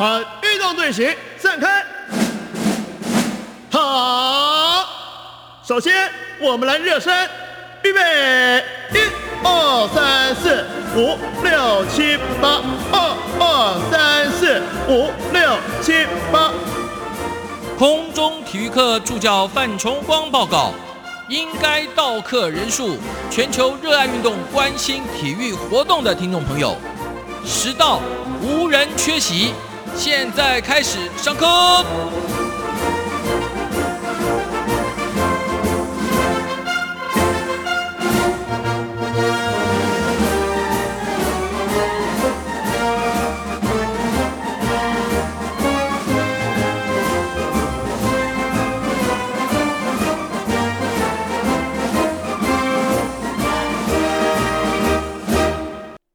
传运动队形散开。好，首先我们来热身，预备，一、二、三、四、五、六、七、八，二、二、三、四、五、六、七、八。空中体育课助教范崇光报告：应该到课人数，全球热爱运动、关心体育活动的听众朋友，实到无人缺席。现在开始上课。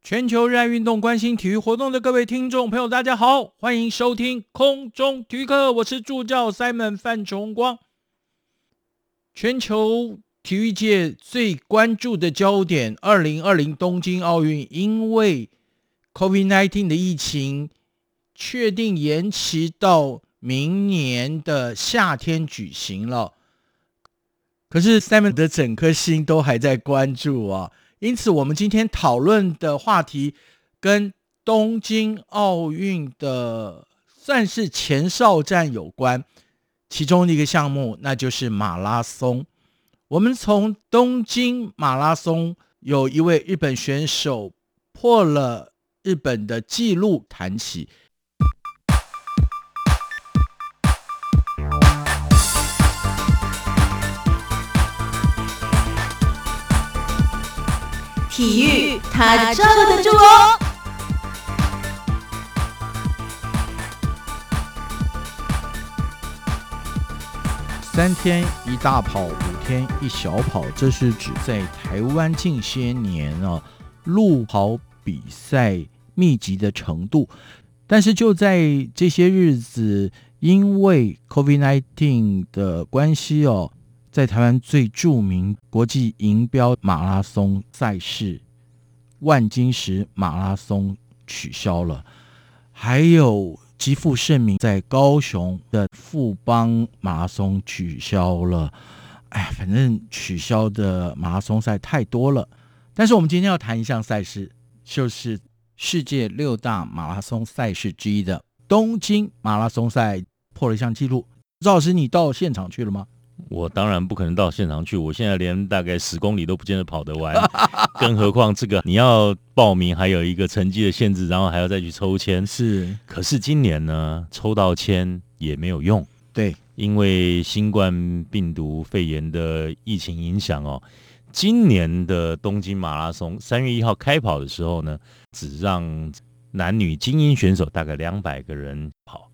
全球热爱运动、关心体育活动的各位听众朋友，大家好，欢迎收听空中体育课，我是助教 Simon 范崇光。全球体育界最关注的焦点，二零二零东京奥运，因为 COVID-19 的疫情，确定延期到明年的夏天举行了。可是 Simon 的整颗心都还在关注啊。因此，我们今天讨论的话题跟东京奥运的算是前哨战有关，其中的一个项目那就是马拉松。我们从东京马拉松有一位日本选手破了日本的纪录谈起。体育，他罩得住哦。三天一大跑，五天一小跑，这是指在台湾近些年啊路跑比赛密集的程度。但是就在这些日子，因为 COVID-19 的关系哦。在台湾最著名国际银标马拉松赛事万金石马拉松取消了，还有极负盛名在高雄的富邦马拉松取消了。哎，反正取消的马拉松赛太多了。但是我们今天要谈一项赛事，就是世界六大马拉松赛事之一的东京马拉松赛破了一项纪录。赵老师，你到现场去了吗？我当然不可能到现场去，我现在连大概十公里都不见得跑得完，更何况这个你要报名，还有一个成绩的限制，然后还要再去抽签。是，可是今年呢，抽到签也没有用。对，因为新冠病毒肺炎的疫情影响哦，今年的东京马拉松三月一号开跑的时候呢，只让男女精英选手大概两百个人跑，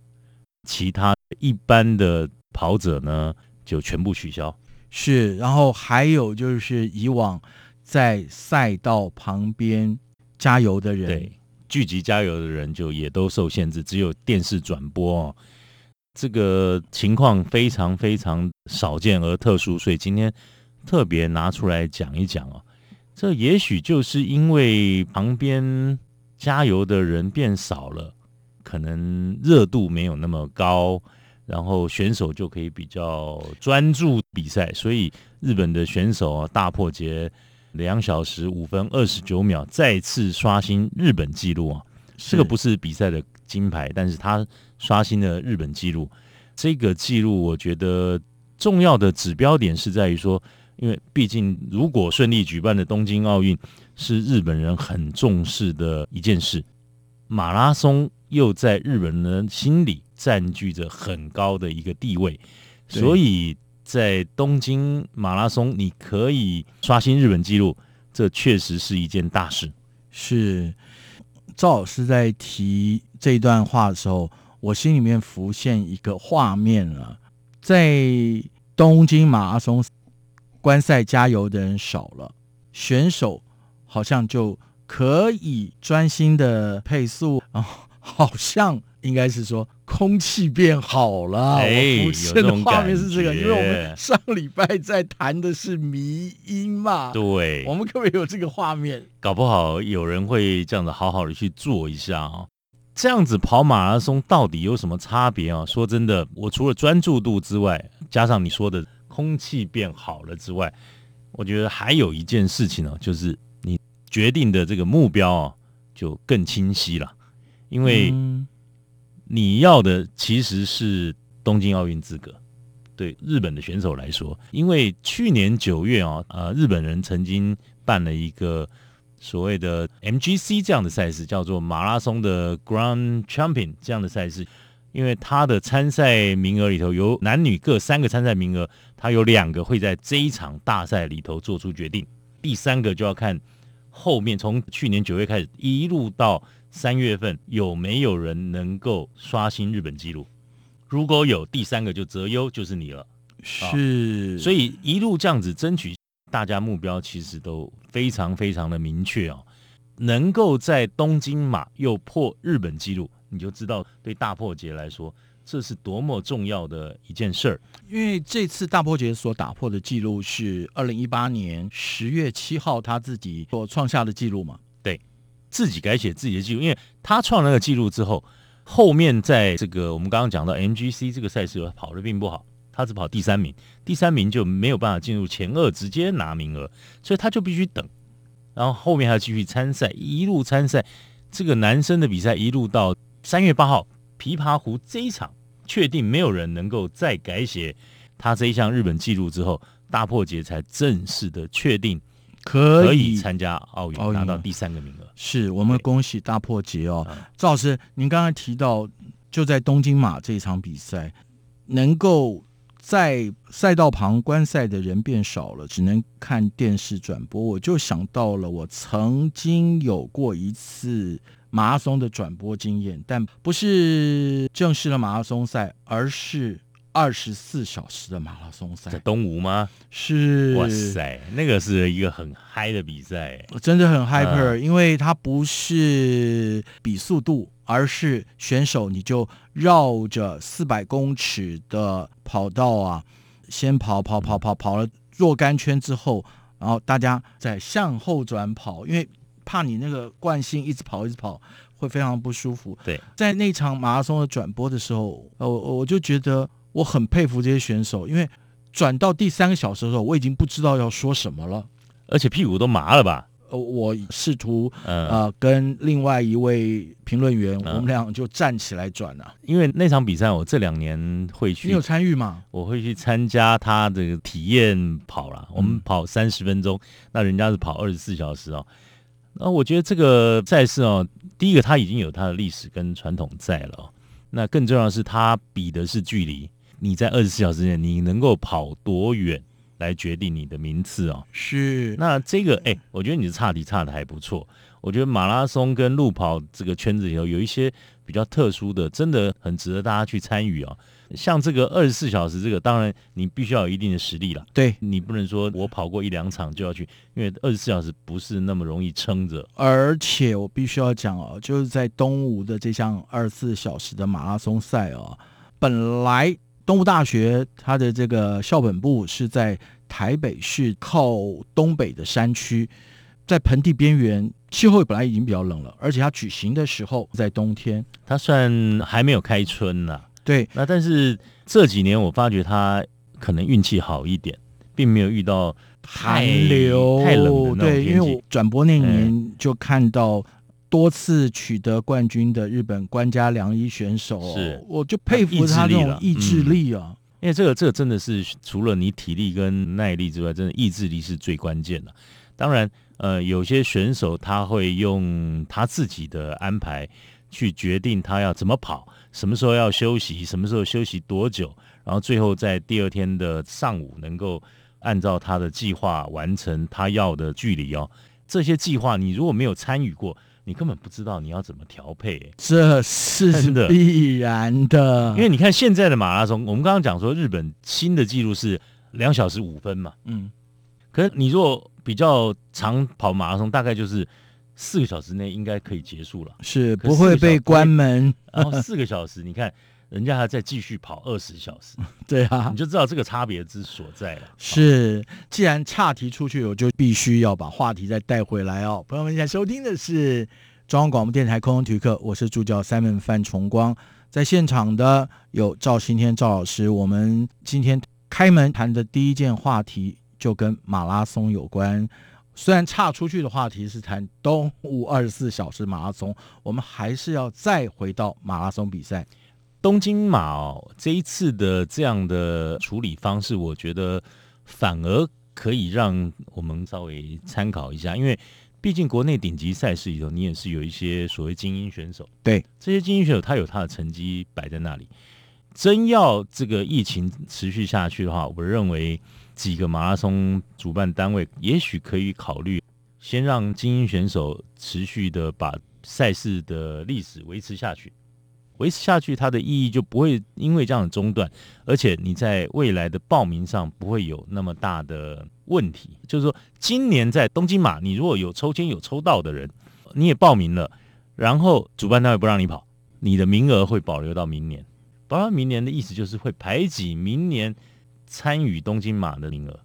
其他一般的跑者呢。就全部取消，是，然后还有就是以往在赛道旁边加油的人，对，聚集加油的人就也都受限制，只有电视转播哦。这个情况非常非常少见而特殊，所以今天特别拿出来讲一讲哦。这也许就是因为旁边加油的人变少了，可能热度没有那么高。然后选手就可以比较专注比赛，所以日本的选手啊大破节两小时五分二十九秒，再次刷新日本纪录啊！这个不是比赛的金牌，但是他刷新了日本纪录。这个记录我觉得重要的指标点是在于说，因为毕竟如果顺利举办的东京奥运是日本人很重视的一件事，马拉松又在日本人心里。占据着很高的一个地位，所以在东京马拉松，你可以刷新日本纪录，这确实是一件大事。是赵老师在提这段话的时候，我心里面浮现一个画面了，在东京马拉松观赛加油的人少了，选手好像就可以专心的配速啊，好像应该是说。空气变好了，哎，浮现的画面是这个，因为我们上礼拜在谈的是迷音嘛，对，我们可不可以有这个画面？搞不好有人会这样子好好的去做一下哦。这样子跑马拉松到底有什么差别啊？说真的，我除了专注度之外，加上你说的空气变好了之外，我觉得还有一件事情呢、就是你决定的这个目标啊，就更清晰了，因为你要的其实是东京奥运资格。对日本的选手来说，因为去年九月啊，呃，日本人曾经办了一个所谓的 MGC 这样的赛事，叫做马拉松的 Grand Champion 这样的赛事。因为他的参赛名额里头有男女各三个参赛名额，他有两个会在这一场大赛里头做出决定，第三个就要看后面从去年九月开始一路到三月份有没有人能够刷新日本记录。如果有第三个就择优，就是你了。是，所以一路这样子争取，大家目标其实都非常非常的明确哦。能够在东京马又破日本记录，你就知道对大破节来说，这是多么重要的一件事儿。因为这次大破节所打破的记录是二零一八年十月七号他自己所创下的记录嘛？自己改写自己的记录，因为他创那个记录之后，后面在这个我们刚刚讲到 MGC 这个赛事跑的并不好，他只跑第三名，第三名就没有办法进入前二直接拿名额，所以他就必须等，然后后面还要继续参赛，一路参赛，这个男生的比赛一路到三月八号琵琶湖这一场，确定没有人能够再改写他这一项日本纪录之后，大破节才正式的确定可可以参加奥运，拿到第三个名额。是我们恭喜大破节哦。嗯，赵老师，您刚才提到就在东京马这一场比赛，能够在赛道旁观赛的人变少了，只能看电视转播，我就想到了我曾经有过一次马拉松的转播经验，但不是正式的马拉松赛，而是二十四小时的马拉松赛。在，东吴吗？是。哇塞，那个是一个很嗨的比赛，真的很 hyper，、因为它不是比速度，而是选手你就绕着四百公尺的跑道啊，先跑跑跑跑跑了若干圈之后，然后大家再向后转跑，因为怕你那个惯性一直跑一直跑会非常不舒服。对，在那场马拉松的转播的时候，呃，我我就觉得我很佩服这些选手，因为转到第三个小时的时候，我已经不知道要说什么了。而且屁股都麻了吧？呃，我试图嗯，呃跟另外一位评论员，嗯我们俩就站起来转了、因为那场比赛我这两年会去你有，参与吗？我会去参加他这个体验跑啦。我们嗯跑三十分钟，那人家是跑二十四小时哦。那我觉得这个赛事哦，第一个它已经有它的历史跟传统在了、哦，那更重要的是它比的是距离，你在二十四小时内你能够跑多远来决定你的名次哦。是，那这个，哎、我觉得你的差题差的还不错。我觉得马拉松跟路跑这个圈子里头有一些比较特殊的，真的很值得大家去参与啊。像这个二十四小时，这个当然你必须要有一定的实力了，对，你不能说我跑过一两场就要去，因为二十四小时不是那么容易撑着。而且我必须要讲哦，就是在东吴的这项二十四小时的马拉松赛哦，本来东吴大学它的这个校本部是在台北市靠东北的山区，在盆地边缘，气候本来已经比较冷了，而且它举行的时候在冬天，它算还没有开春呐、对，那但是这几年我发觉它可能运气好一点，并没有遇到寒流太冷的那种对，因天气为我。转播那年就看到多次取得冠军的日本官家良一选手哦，是我就佩服他那种意志力啊。因为这个这个真的是除了你体力跟耐力之外，真的意志力是最关键的。当然，呃，有些选手他会用他自己的安排去决定他要怎么跑，什么时候要休息，什么时候休息多久，然后最后在第二天的上午能够按照他的计划完成他要的距离哦。这些计划你如果没有参与过，你根本不知道你要怎么调配、欸这是真的。必然的，因为你看现在的马拉松，我们刚刚讲说日本新的记录是两小时五分嘛，嗯，可是你如果比较长跑马拉松，大概就是四个小时内应该可以结束了。是不会被关门，然后四个小时，你看人家还在继续跑二十小时，对啊你，就知道这个差别之所在了。是，既然岔题出去，我就必须要把话题再带回来哦。朋友们，现在收听的是中央广播电台空中体育课，我是助教 Simon 范崇光，在现场的有赵新天赵老师。我们今天开门谈的第一件话题就跟马拉松有关，虽然岔出去的话题是谈东吴二十四小时马拉松，我们还是要再回到马拉松比赛。东京马哦，这一次的这样的处理方式，我觉得反而可以让我们稍微参考一下，因为。毕竟国内顶级赛事里头，你也是有一些所谓精英选手。对，这些精英选手，他有他的成绩摆在那里。真要这个疫情持续下去的话，我认为几个马拉松主办单位也许可以考虑，先让精英选手持续的把赛事的历史维持下去。维持下去，它的意义就不会因为这样的中断，而且你在未来的报名上不会有那么大的问题。就是说，今年在东京马，你如果有抽签有抽到的人，你也报名了，然后主办单位不让你跑，你的名额会保留到明年。保留明年的意思就是会排挤明年参与东京马的名额，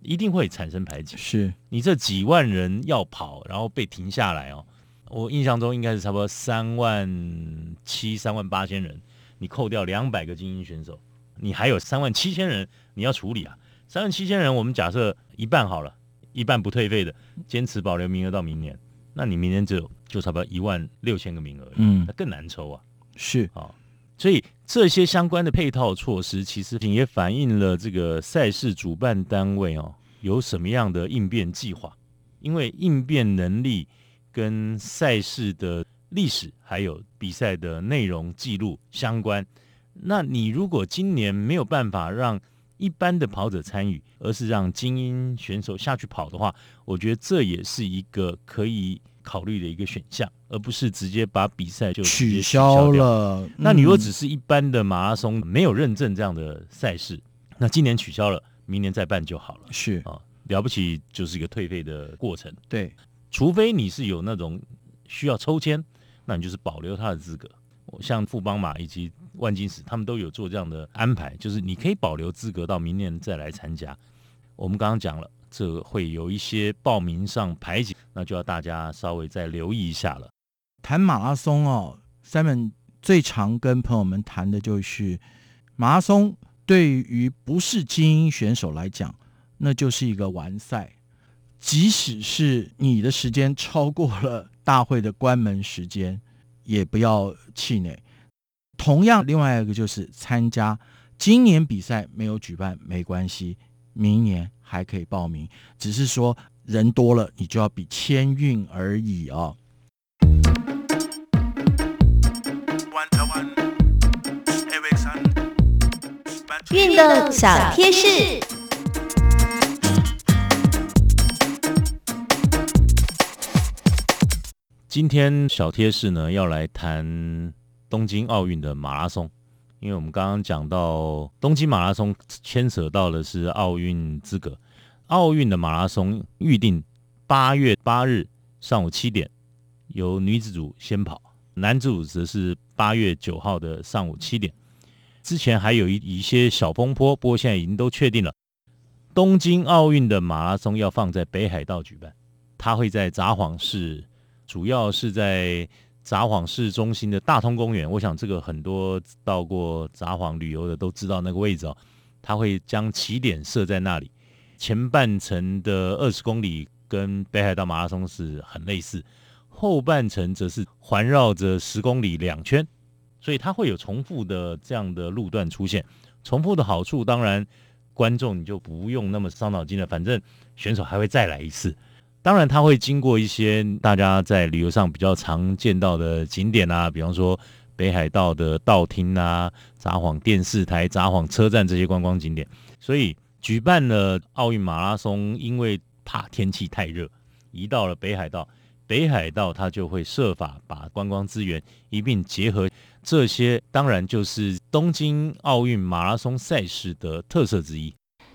一定会产生排挤。是你这几万人要跑，然后被停下来哦。我印象中应该是差不多三万七、三万八千人，你扣掉两百个精英选手，你还有三万七千人你要处理啊。三万七千人，我们假设一半好了，一半不退费的，坚持保留名额到明年，那你明年只有就差不多一万六千个名额，嗯，那更难抽啊。是啊，所以这些相关的配套措施，其实也反映了这个赛事主办单位哦有什么样的应变计划，因为应变能力。跟赛事的历史还有比赛的内容记录相关。那你如果今年没有办法让一般的跑者参与，而是让精英选手下去跑的话，我觉得这也是一个可以考虑的一个选项，而不是直接把比赛就取消了。那你如果只是一般的马拉松没有认证这样的赛事，那今年取消了，明年再办就好了。是啊，了不起就是一个退费的过程。对。除非你是有那种需要抽签，那你就是保留他的资格。像富邦马以及万金石，他们都有做这样的安排，就是你可以保留资格到明年再来参加。我们刚刚讲了，这会有一些报名上排挤，那就要大家稍微再留意一下了。谈马拉松哦，Simon 最常跟朋友们谈的就是马拉松，对于不是精英选手来讲，那就是一个完赛。即使是你的时间超过了大会的关门时间，也不要气馁。同样，另外一个就是参加今年比赛没有举办没关系，明年还可以报名，只是说人多了，你就要比签运而已哦。运动小贴士。今天小贴士呢，要来谈东京奥运的马拉松，因为我们刚刚讲到东京马拉松牵扯到的是奥运资格，奥运的马拉松预定八月八日上午七点由女子组先跑，男子组则是八月九号的上午七点。之前还有一一些小风波，不过现在已经都确定了，东京奥运的马拉松要放在北海道举办，它会在札幌市。主要是在札幌市中心的大通公园，我想这个很多到过札幌旅游的都知道那个位置哦。他会将起点设在那里，前半程的二十公里跟北海道马拉松是很类似，后半程则是环绕着十公里两圈，所以它会有重复的这样的路段出现。重复的好处当然，观众你就不用那么伤脑筋了，反正选手还会再来一次。当然，它会经过一些大家在旅游上比较常见到的景点啊，比方说北海道的道厅啊、札幌电视台、札幌车站这些观光景点。所以举办了奥运马拉松，因为怕天气太热，移到了北海道。北海道它就会设法把观光资源一并结合，这些当然就是东京奥运马拉松赛事的特色之一。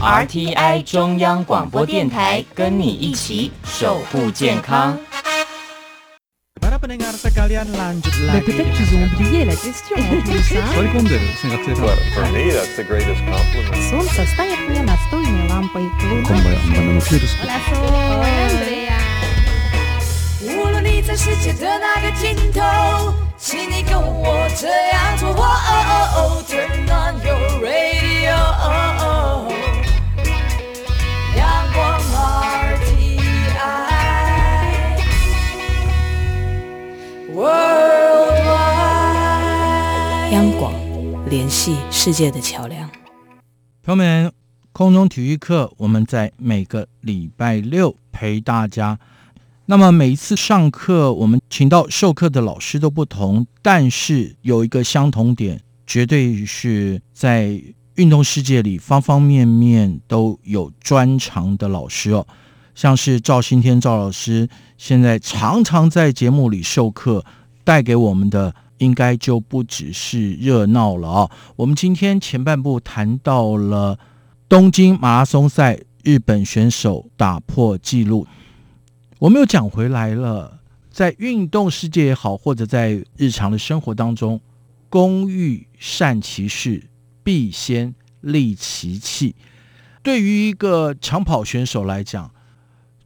RTI 中央广播电台，跟你一起守护健康。 Para pendengar sekalian lanjut Mais lagi. peut-être qu'ils ont oublié la question en plus, hein Soikonderu, singkat cerita. For me, that's the greatest compliment. Солнце станет мне настольной лампой. 无论你在世界的哪个尽头，请你跟我这样做。哦哦哦，Turn on your radio， 央广，联系世界的桥梁。朋友们，空中体育课我们在每个礼拜六陪大家。那么每一次上课，我们请到授课的老师都不同，但是有一个相同点，绝对是在运动世界里方方面面都有专长的老师哦。像是赵新天赵老师，现在常常在节目里授课，带给我们的应该就不只是热闹了啊、我们今天前半部谈到了东京马拉松赛，日本选手打破纪录。我们又讲回来了，在运动世界也好，或者在日常的生活当中，工欲善其事，必先利其器。对于一个长跑选手来讲，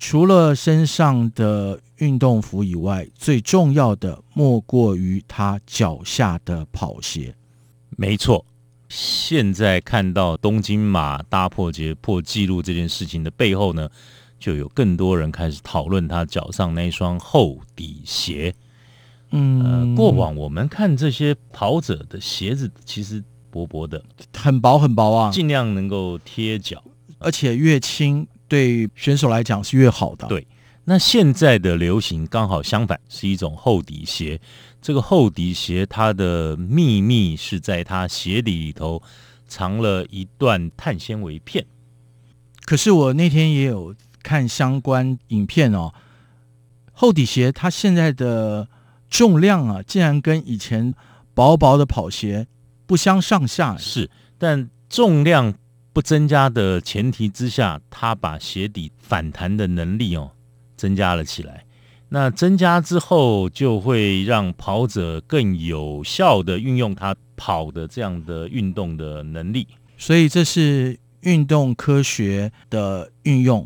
除了身上的运动服以外，最重要的莫过于他脚下的跑鞋。没错，现在看到东京马大破节破纪录这件事情的背后呢，就有更多人开始讨论他脚上那一双厚底鞋。嗯，呃，过往我们看这些跑者的鞋子其实薄薄的，很薄很薄啊，尽量能够贴脚。而且越轻对选手来讲是越好的。对那现在的流行刚好相反，是一种厚底鞋。这个厚底鞋它的秘密是在它鞋底里头藏了一段碳纤维片。可是我那天也有看相关影片哦，厚底鞋它现在的重量啊，竟然跟以前薄薄的跑鞋不相上下。是，但重量不增加的前提之下，它把鞋底反弹的能力哦增加了起来。那增加之后，就会让跑者更有效的运用他跑的这样的运动的能力。所以这是运动科学的运用，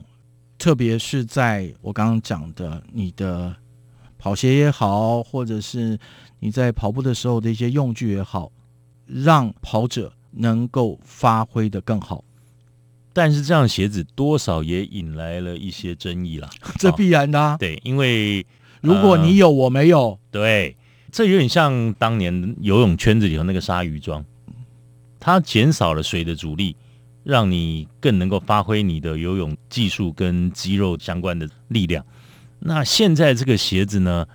特别是在我刚刚讲的你的跑鞋也好，或者是你在跑步的时候的一些用具也好，让跑者能够发挥的更好，但是这样鞋子多少也引来了一些争议啦。这哦必然的、啊。对，因为如果你有我没有，对，这有点像当年游泳圈子里头那个鲨鱼装，它减少了水的阻力，让你更能够发挥你的游泳技术跟肌肉相关的力量。那现在这个鞋子呢，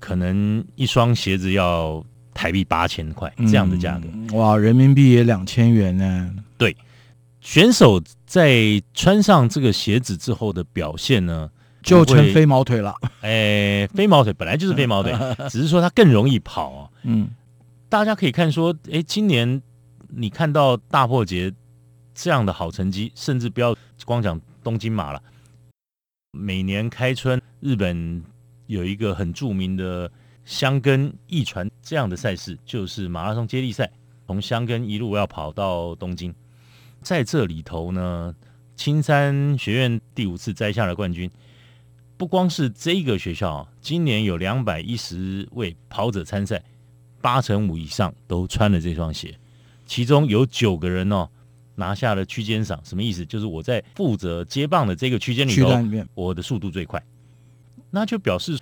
可能一双鞋子要台币八千块这样的价格。嗯哇，人民币也两千元呢。对选手在穿上这个鞋子之后的表现呢，就成飞毛腿了。哎，飞毛腿本来就是飞毛腿，只是说它更容易跑哦。嗯，大家可以看说，哎，今年你看到大破节这样的好成绩，甚至不要光讲东京马了，每年开春日本有一个很著名的箱根一传这样的赛事，就是马拉松接力赛，从箱根一路要跑到东京，在这里头呢，青山学院第五次摘下了冠军。不光是这个学校啊，今年有两百一十位跑者参赛，八成五以上都穿了这双鞋，其中有九个人哦拿下了区间赏。什么意思？就是我在负责接棒的这个区间里头里面，我的速度最快，那就表示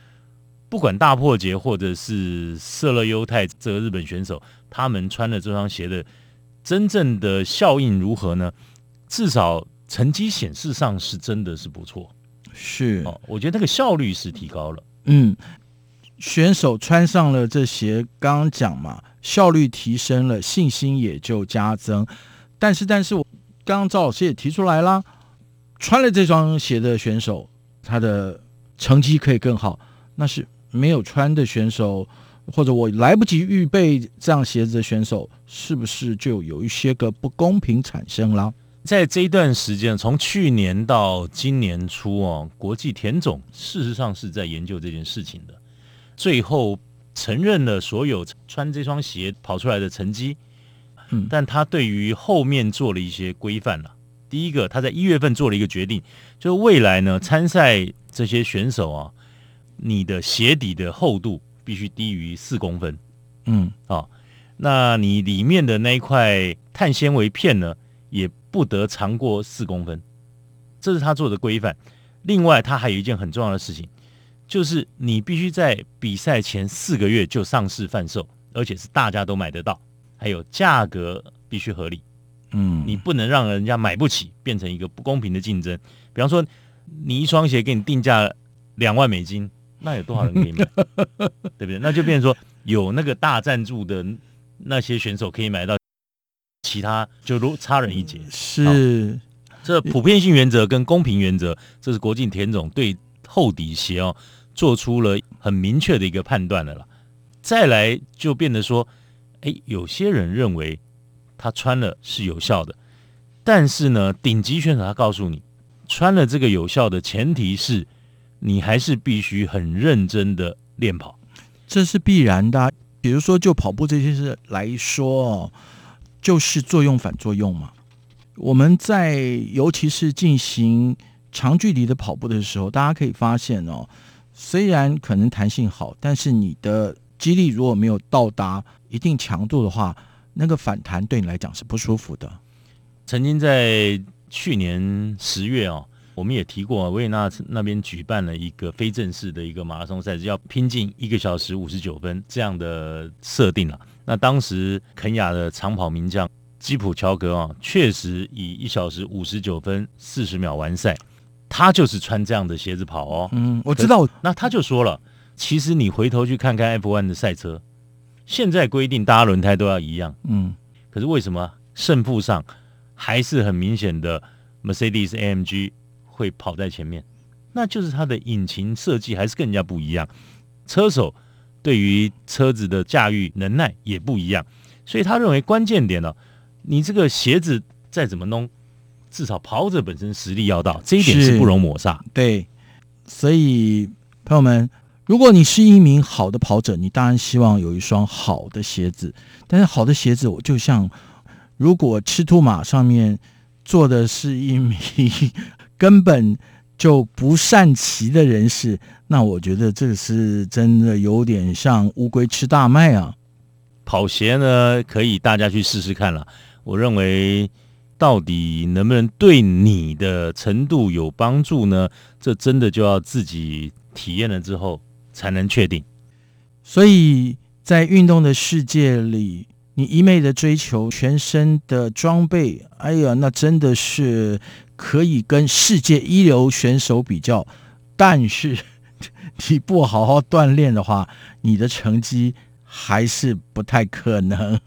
不管大破节或者是色勒优太这个日本选手，他们穿的这双鞋的真正的效应如何呢？至少成绩显示上是真的是不错是，哦，我觉得那个效率是提高了。嗯，选手穿上了这鞋，刚刚讲嘛，效率提升了，信心也就加增。但是，但是我刚刚赵老师也提出来啦，穿了这双鞋的选手，他的成绩可以更好，那是没有穿的选手，或者我来不及预备这样鞋子的选手，是不是就有一些个不公平产生了？在这一段时间，从去年到今年初哦，国际田总事实上是在研究这件事情的，最后承认了所有穿这双鞋跑出来的成绩，嗯但他对于后面做了一些规范了。第一个，他在一月份做了一个决定，就是未来呢参赛这些选手啊，你的鞋底的厚度必须低于四公分。嗯啊、那你里面的那一块碳纤维片呢，也不得长过四公分，这是他做的规范。另外，他还有一件很重要的事情，就是你必须在比赛前四个月就上市贩售，而且是大家都买得到，还有价格必须合理，嗯，你不能让人家买不起，变成一个不公平的竞争。比方说，你一双鞋给你定价两万美金，那有多少人可以买？对不对？那就变成说，有那个大赞助的那些选手可以买到，其他就如差人一截。是这普遍性原则跟公平原则，这是国际田总对厚底鞋哦做出了很明确的一个判断的了啦。再来就变得说，哎，有些人认为他穿了是有效的，但是呢，顶级选手他告诉你，穿了这个有效的前提是你还是必须很认真的练跑。这是必然的啊。比如说，就跑步这件事来说哦，就是作用反作用嘛。我们在尤其是进行长距离的跑步的时候，大家可以发现哦，虽然可能弹性好，但是你的肌力如果没有到达一定强度的话，那个反弹对你来讲是不舒服的。曾经在去年十月哦，我们也提过，维也纳那边举办了一个非正式的一个马拉松赛事，要拼进一个小时五十九分这样的设定了。那当时肯亚的长跑名将基普乔格啊，确实以一小时五十九分四十秒完赛，他就是穿这样的鞋子跑哦。嗯，我知道，那他就说了，其实你回头去看看 F1 的赛车，现在规定大家轮胎都要一样，嗯，可是为什么胜负上还是很明显的 Mercedes AMG 会跑在前面？那就是它的引擎设计还是跟人家不一样，车手对于车子的驾驭能耐也不一样，所以他认为关键点呢、你这个鞋子再怎么弄，至少跑者本身实力要到，这一点是是不容抹杀。对，所以朋友们，如果你是一名好的跑者，你当然希望有一双好的鞋子。但是好的鞋子，我就像如果赤兔马上面坐的是一名根本就不善骑的人士，那我觉得这是真的有点像乌龟吃大麦啊。跑鞋呢，可以大家去试试看了。我认为，到底能不能对你的程度有帮助呢？这真的就要自己体验了之后才能确定。所以在运动的世界里，你一昧的追求全身的装备，哎呀，那真的是可以跟世界一流选手比较。但是你不好好锻炼的话，你的成绩还是不太可能。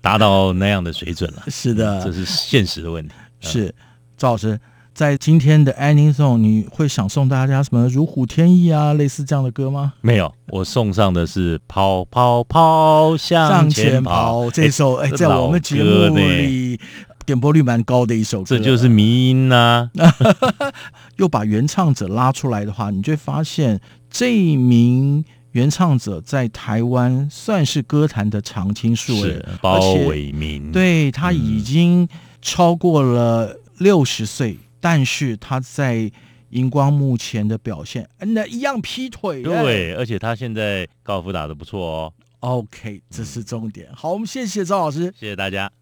达到那样的水准了。是的，这是现实的问题。是赵老师在今天的 ending song，你会想送大家什么“如虎添翼”啊，类似这样的歌吗？没有，我送上的是“跑跑跑向前跑”这首哎，在我们节目里点播率蛮高的一首歌，这就是迷音呐、又把原唱者拉出来的话，你就会发现这一名原唱者在台湾算是歌坛的常青树了是，包伟明，对他已经超过了六十岁，但是他在荧光幕前的表现，哎那一样劈腿。对，而且他现在高尔夫打得不错哦。OK，这是重点。好，我们谢谢赵老师，谢谢大家。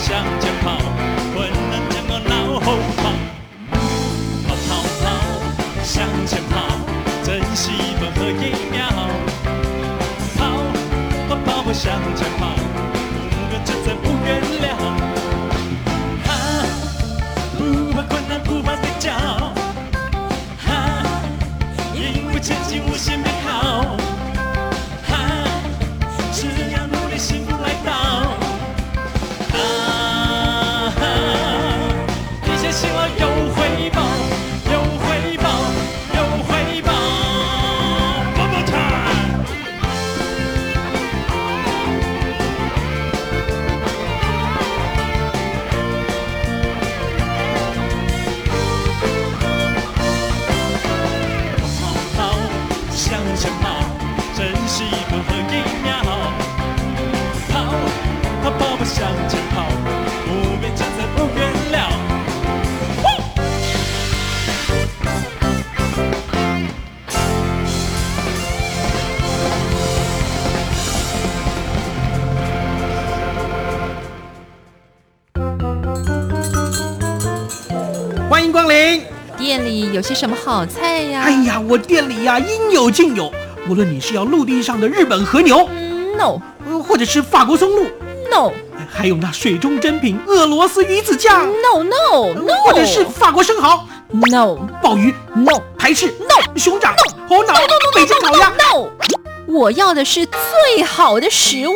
向前跑，有些什么好菜呀？哎呀，我店里呀应有尽有，无论你是要陆地上的日本和牛，嗯，no 呃或者是法国松露，no 还有那水中珍品俄罗斯鱼子酱，no no no，或者是法国生蚝、no 鲍鱼、no 排斥、no 熊掌、，no，猴脑，no，、北京烤鸭。no，我要的是最好的食物。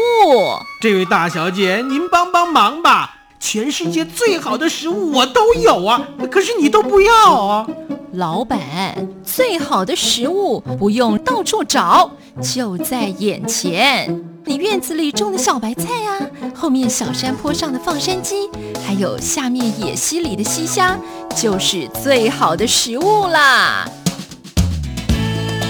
这位大小姐，您帮帮忙吧！全世界最好的食物我都有啊，可是你都不要啊！老板，最好的食物不用到处找，就在眼前。你院子里种的小白菜啊，后面小山坡上的放山鸡，还有下面野溪里的溪虾，就是最好的食物啦。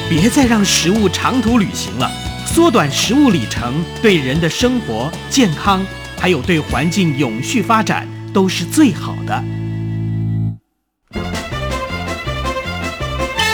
别再让食物长途旅行了，缩短食物里程，对人的生活、健康，还有对环境永续发展都是最好的。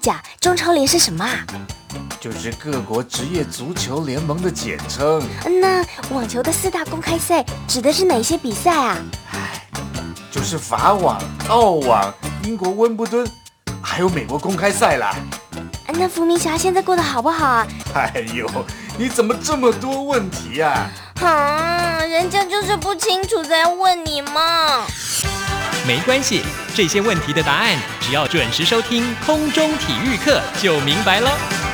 甲、中超联是什么啊？就是各国职业足球联盟的简称。那网球的四大公开赛指的是哪些比赛啊？就是法网、澳网、英国温布敦，还有美国公开赛啦。那伏明霞现在过得好不好啊？哎呦，你怎么这么多问题啊、啊，人家就是不清楚才问你嘛。没关系，这些问题的答案只要准时收听空中体育课就明白了。